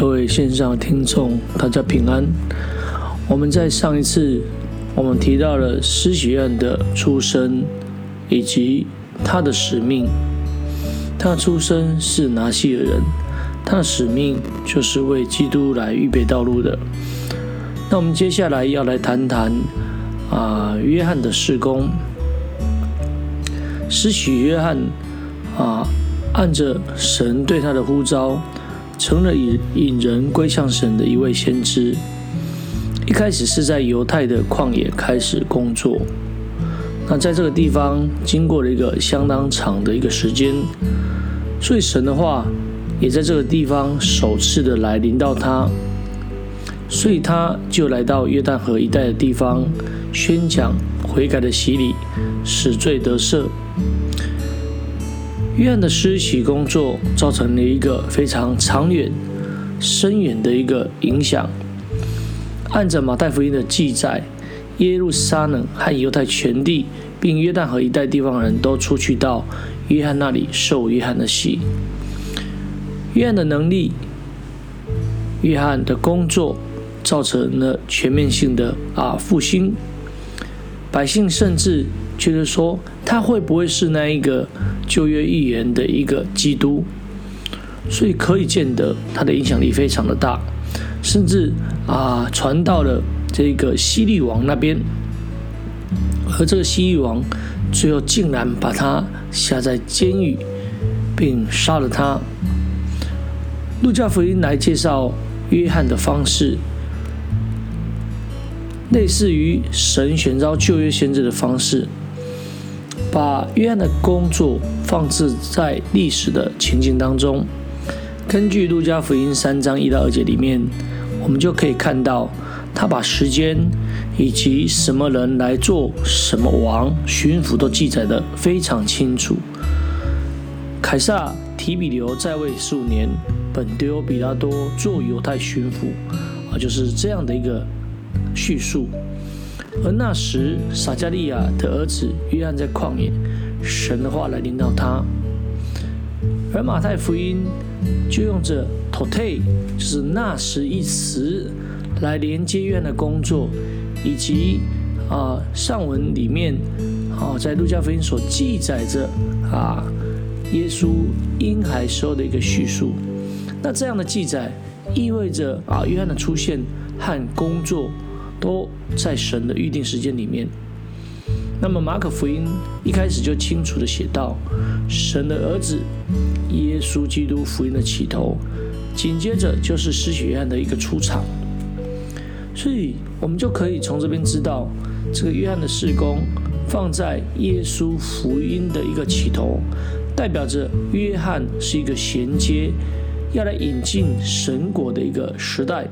各位线上听众，大家平安。我们在上一次我们提到了施洗约翰的出生以及他的使命。他的出生是拿西尔人，他的使命就是为基督来预备道路的。那我们接下来要来谈谈啊，约翰的事工。施洗约翰啊，按着神对他的呼召。成了引引人归向神的一位先知。一开始是在犹太的旷野开始工作。那在这个地方经过了一个相当长的一个时间，所以神的话也在这个地方首次的来临到他。所以他就来到约旦河一带的地方，宣讲悔改的洗礼，使罪得赦。约翰的施洗工作造成了一个非常长远、深远的一个影响。按着马太福音的记载，耶路撒冷和犹太全地，并约旦河一带地方人都出去到约翰那里受约翰的洗。约翰的能力、约翰的工作，造成了全面性的啊复兴。百姓甚至觉得说，他会不会是那一个？旧约预言的一个基督，所以可以见得他的影响力非常的大，甚至啊传到了这个西律王那边，而这个西律王最后竟然把他下在监狱，并杀了他。路加福音来介绍约翰的方式，类似于神选召旧约先知的方式。把约翰的工作放置在历史的情境当中，根据路加福音三章一到二节里面，我们就可以看到他把时间以及什么人来做什么王、巡抚都记载的非常清楚。凯撒提比留在位十五年，本丢比拉多做犹太巡抚，啊，就是这样的一个叙述。而那时，撒加利亚的儿子约翰在旷野，神的话来领导他。而马太福音就用着 “tote”，就是那时一词，来连接约翰的工作，以及啊上文里面啊在路加福音所记载着啊耶稣婴孩时候的一个叙述。那这样的记载意味着啊约翰的出现和工作。都在神的预定时间里面。那么马可福音一开始就清楚的写到，神的儿子耶稣基督福音的起头，紧接着就是施洗约翰的一个出场。所以我们就可以从这边知道，这个约翰的事工放在耶稣福音的一个起头，代表着约翰是一个衔接，要来引进神国的一个时代。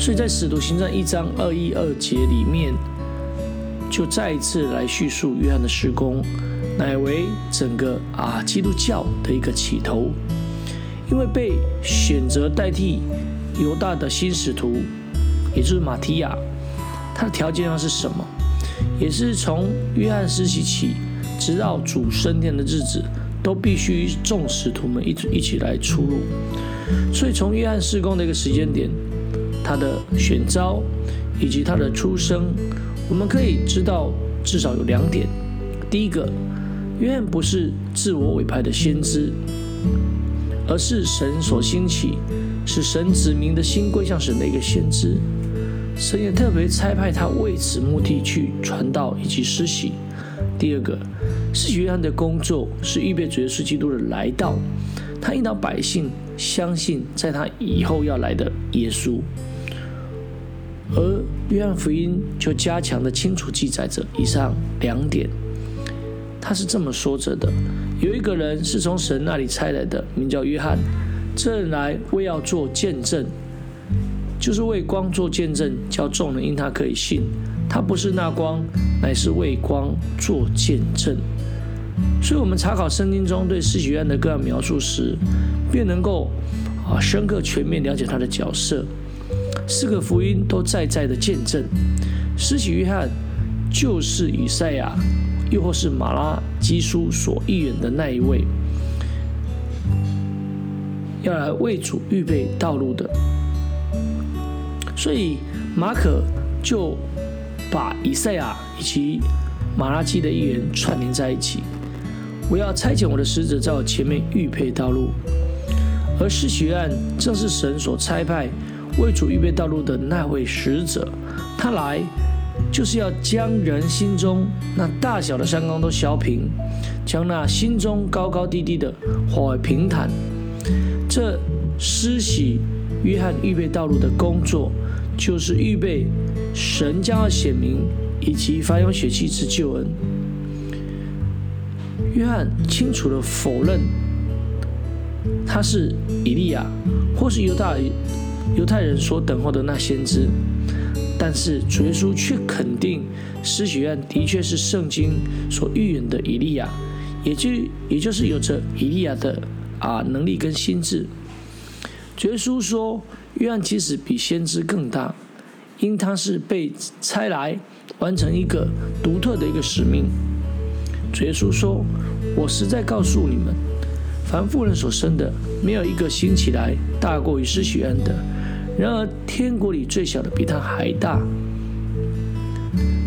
所以在使徒行传一章二一二节里面，就再一次来叙述约翰的施工，乃为整个啊基督教的一个起头。因为被选择代替犹大的新使徒，也就是马提亚，他的条件要是什么？也是从约翰时期起，直到主升天的日子，都必须众使徒们一一起来出入。所以从约翰施工的一个时间点。他的选召以及他的出生，我们可以知道至少有两点。第一个，约翰不是自我委派的先知，而是神所兴起，是神子民的心归向神的一个先知。神也特别差派他为此目的去传道以及施洗。第二个，是约翰的工作是预备主耶稣基督的来到，他引导百姓相信在他以后要来的耶稣。而约翰福音就加强的清楚记载着以上两点，他是这么说着的：有一个人是从神那里差来的，名叫约翰，这人来为要做见证，就是为光做见证，叫众人因他可以信。他不是那光，乃是为光做见证。所以，我们查考圣经中对施洗约翰的各样描述时，便能够啊深刻全面了解他的角色。四个福音都在在的见证，施洗约翰就是以赛亚，又或是马拉基书所预言的那一位。要来为主预备道路的。所以马可就把以赛亚以及马拉基的预言串联在一起。我要差遣我的使者在我前面预备道路，而施洗约翰正是神所差派为主预备道路的那位使者。他来就是要将人心中那大小的山冈都削平，将那心中高高低低的化为平坦。这施洗约翰预备道路的工作，就是预备神将要显明以及发扬血气之救恩。约翰清楚的否认他是以利亚，或是犹大犹太人所等候的那先知，但是主耶稣却肯定施洗愿的确是圣经所预言的以利亚，也就也就是有着以利亚的啊能力跟心智。主耶稣说，约翰其实比先知更大，因他是被差来完成一个独特的一个使命。主耶稣说：“我实在告诉你们，凡妇人所生的，没有一个兴起来大过于施洗愿的。然而天国里最小的比他还大。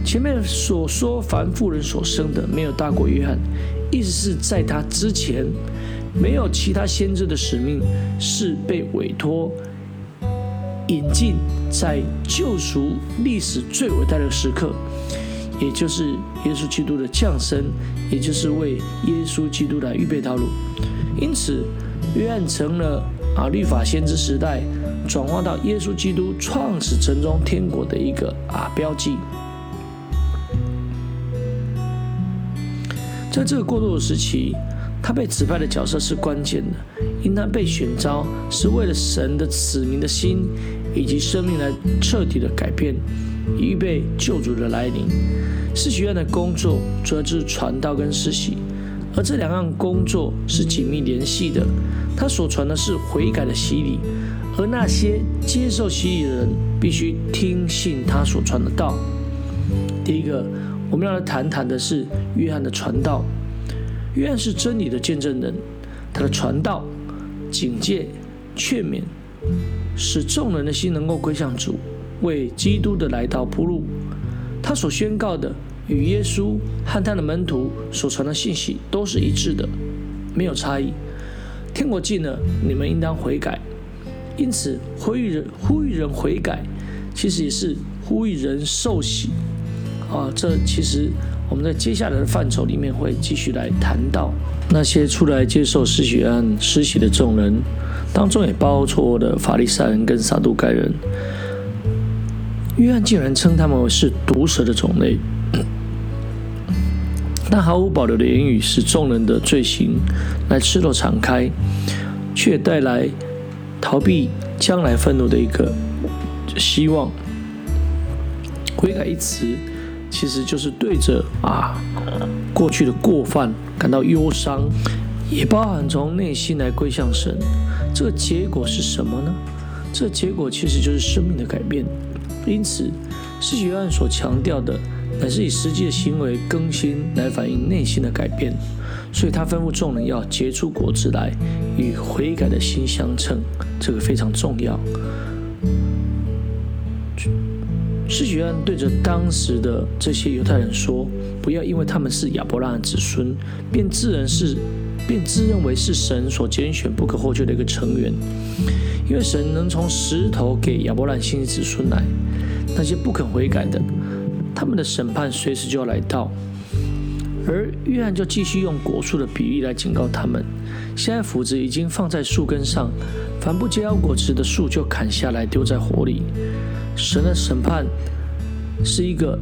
前面所说凡妇人所生的，没有大过约翰，意思是在他之前，没有其他先知的使命是被委托引进在救赎历史最伟大的时刻。”也就是耶稣基督的降生，也就是为耶稣基督来预备道路。因此，约翰成了啊律法先知时代转化到耶稣基督创始城中天国的一个啊标记。在这个过渡的时期，他被指派的角色是关键的，因他被选召是为了神的子民的心以及生命来彻底的改变。预备救主的来临，施洗院的工作主要就是传道跟施洗，而这两样工作是紧密联系的。他所传的是悔改的洗礼，而那些接受洗礼的人必须听信他所传的道。第一个，我们要来谈谈的是约翰的传道。约翰是真理的见证人，他的传道、警戒、劝勉，使众人的心能够归向主。为基督的来到铺路，他所宣告的与耶稣和他的门徒所传的信息都是一致的，没有差异。天国近了，你们应当悔改。因此，呼吁人呼吁人悔改，其实也是呼吁人受洗。啊，这其实我们在接下来的范畴里面会继续来谈到那些出来接受施洗案施洗的众人当中，也包括了法利赛人跟撒都该人。约翰竟然称他们是毒蛇的种类，那毫无保留的言语使众人的罪行来赤裸敞开，却带来逃避将来愤怒的一个希望。悔改一词，其实就是对着啊过去的过犯感到忧伤，也包含从内心来归向神。这个结果是什么呢？这结果其实就是生命的改变。因此，施洗约翰所强调的，乃是以实际的行为更新来反映内心的改变。所以他吩咐众人要结出果子来，与悔改的心相称，这个非常重要。施洗约翰对着当时的这些犹太人说：“不要因为他们是亚伯拉罕子孙，便自认是，便自认为是神所拣选不可或缺的一个成员。因为神能从石头给亚伯拉罕新子孙来。”那些不肯悔改的，他们的审判随时就要来到。而约翰就继续用果树的比喻来警告他们：现在斧子已经放在树根上，凡不结好果子的树就砍下来丢在火里。神的审判是一个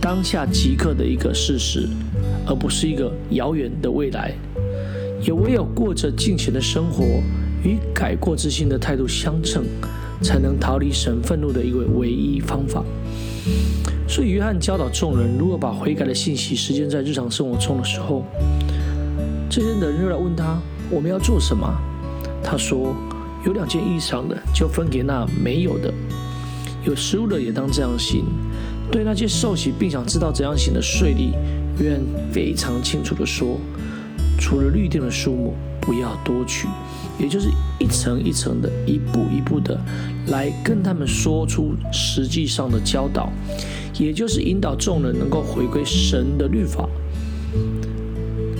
当下即刻的一个事实，而不是一个遥远的未来。也唯有过着敬虔的生活，与改过自新的态度相称。才能逃离神愤怒的一个唯一方法。所以，约翰教导众人如何把悔改的信息实践在日常生活中的时候，这些人又来问他：“我们要做什么？”他说：“有两件衣裳的，就分给那没有的；有食物的，也当这样行。”对那些受洗并想知道怎样行的税吏，约翰非常清楚地说：“除了律定的数目，不要多取。也就是一层一层的、一步一步的来跟他们说出实际上的教导，也就是引导众人能够回归神的律法，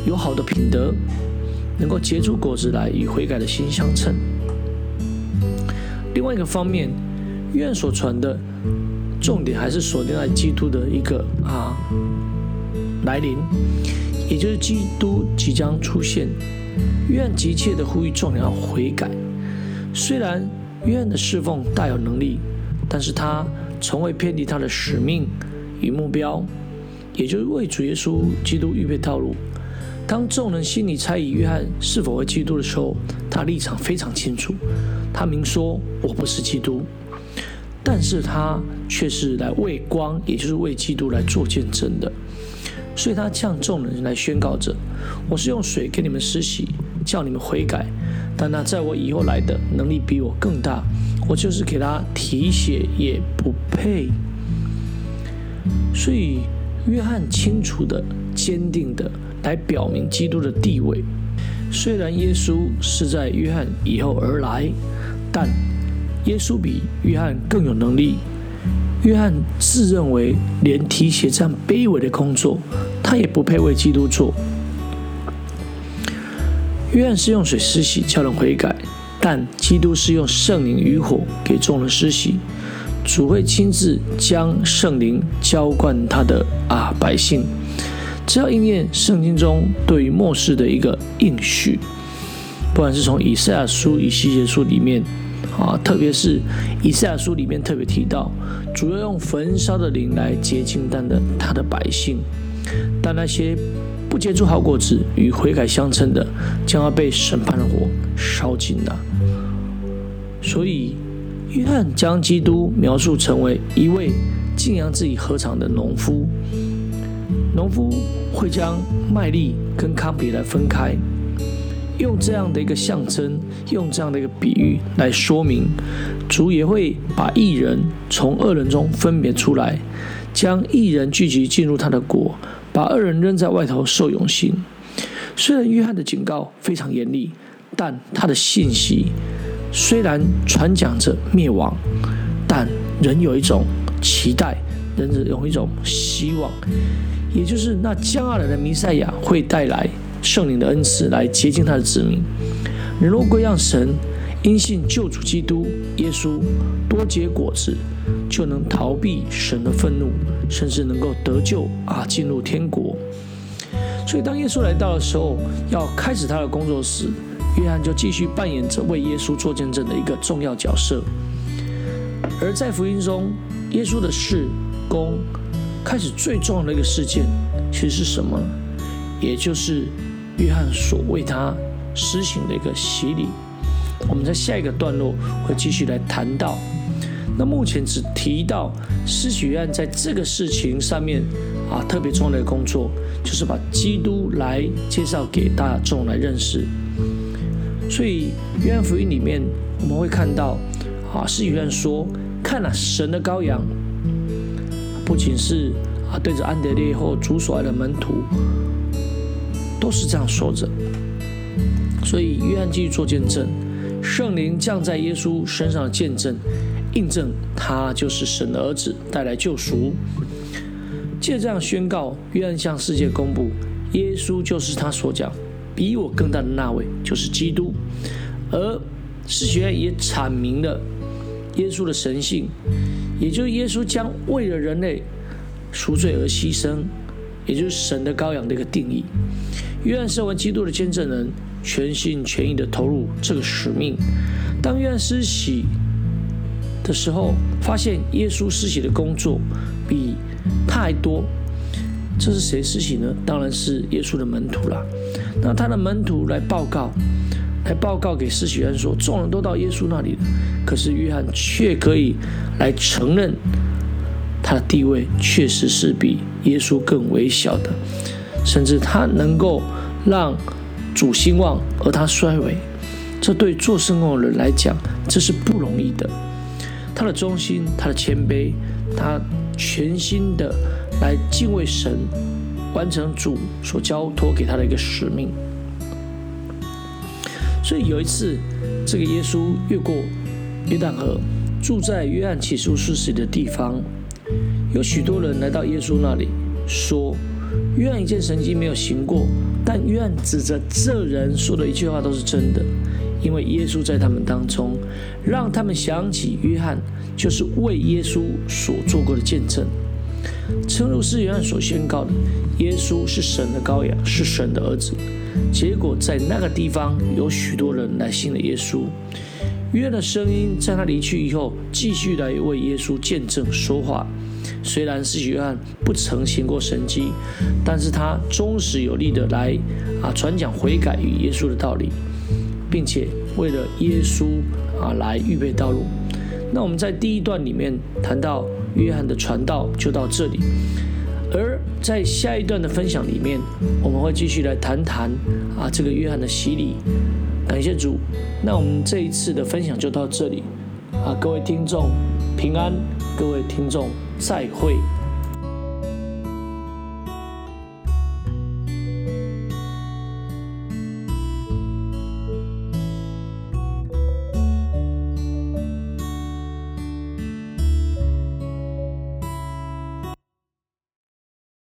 有好的品德，能够结出果子来，与悔改的心相称。另外一个方面，愿所传的重点还是锁定在基督的一个啊来临，也就是基督即将出现。约翰急切地呼吁众人要悔改。虽然约翰的侍奉大有能力，但是他从未偏离他的使命与目标，也就是为主耶稣基督预备道路。当众人心里猜疑约翰是否为基督的时候，他立场非常清楚。他明说：“我不是基督。”但是他却是来为光，也就是为基督来做见证的。所以他向众人来宣告着：“我是用水给你们施洗，叫你们悔改。但那在我以后来的能力比我更大，我就是给他提血也不配。”所以约翰清楚的、坚定的来表明基督的地位。虽然耶稣是在约翰以后而来，但耶稣比约翰更有能力。约翰自认为连提鞋这样卑微的工作，他也不配为基督做。约翰是用水施洗叫人悔改，但基督是用圣灵与火给众人施洗。主会亲自将圣灵浇灌他的啊百姓，只要应验圣经中对于末世的一个应许，不管是从以赛亚书、以西结书里面。啊，特别是以赛亚书里面特别提到，主要用焚烧的灵来洁净蛋的他的百姓，但那些不结出好果子与悔改相称的，将要被审判的火烧尽了。所以，约翰将基督描述成为一位敬仰自己禾场的农夫，农夫会将麦粒跟糠皮来分开。用这样的一个象征，用这样的一个比喻来说明，主也会把异人从恶人中分别出来，将异人聚集进入他的国，把恶人扔在外头受永刑。虽然约翰的警告非常严厉，但他的信息虽然传讲着灭亡，但仍有一种期待，仍有一种希望，也就是那将要来的弥赛亚会带来。圣灵的恩赐来接近他的子民。人若归向神，因信救主基督耶稣，多结果子，就能逃避神的愤怒，甚至能够得救啊，进入天国。所以，当耶稣来到的时候，要开始他的工作时，约翰就继续扮演着为耶稣做见证的一个重要角色。而在福音中，耶稣的事工开始最重要的一个事件，其实是什么？也就是。约翰所为他施行的一个洗礼，我们在下一个段落会继续来谈到。那目前只提到施洗约翰在这个事情上面啊特别重要的工作，就是把基督来介绍给大众来认识。所以约翰福音里面我们会看到啊施洗约翰说：“看了神的羔羊。”不仅是啊对着安德烈或主所爱的门徒。都是这样说着，所以约翰继续做见证，圣灵降在耶稣身上的见证，印证他就是神的儿子，带来救赎。借这样宣告，约翰向世界公布，耶稣就是他所讲比我更大的那位，就是基督。而使徒约翰也阐明了耶稣的神性，也就是耶稣将为了人类赎罪而牺牲，也就是神的羔羊的一个定义。约翰身为基督的见证人，全心全意的投入这个使命。当约翰施洗的时候，发现耶稣施洗的工作比他还多。这是谁施洗呢？当然是耶稣的门徒啦。那他的门徒来报告，来报告给施洗约翰说，众人都到耶稣那里了，可是约翰却可以来承认他的地位确实是比耶稣更微小的。甚至他能够让主兴旺，而他衰微，这对做圣工的人来讲，这是不容易的。他的忠心，他的谦卑，他全心的来敬畏神，完成主所交托给他的一个使命。所以有一次，这个耶稣越过约旦河，住在约翰起初施洗的地方，有许多人来到耶稣那里，说：“约翰一件神迹没有行过，但约翰指着这人说的一句话都是真的，因为耶稣在他们当中，让他们想起约翰就是为耶稣所做过的见证。”诚如是约翰所宣告的，耶稣是神的羔羊，是神的儿子。结果在那个地方有许多人来信了耶稣。约翰的声音在他离去以后，继续来为耶稣见证说话。虽然是约翰不曾行过神迹，但是他忠实有力的来啊传讲悔改与耶稣的道理，并且为了耶稣啊来预备道路。那我们在第一段里面谈到。约翰的传道就到这里，而在下一段的分享里面，我们会继续来谈谈啊这个约翰的洗礼。感谢主，那我们这一次的分享就到这里，啊各位听众平安，各位听众再会。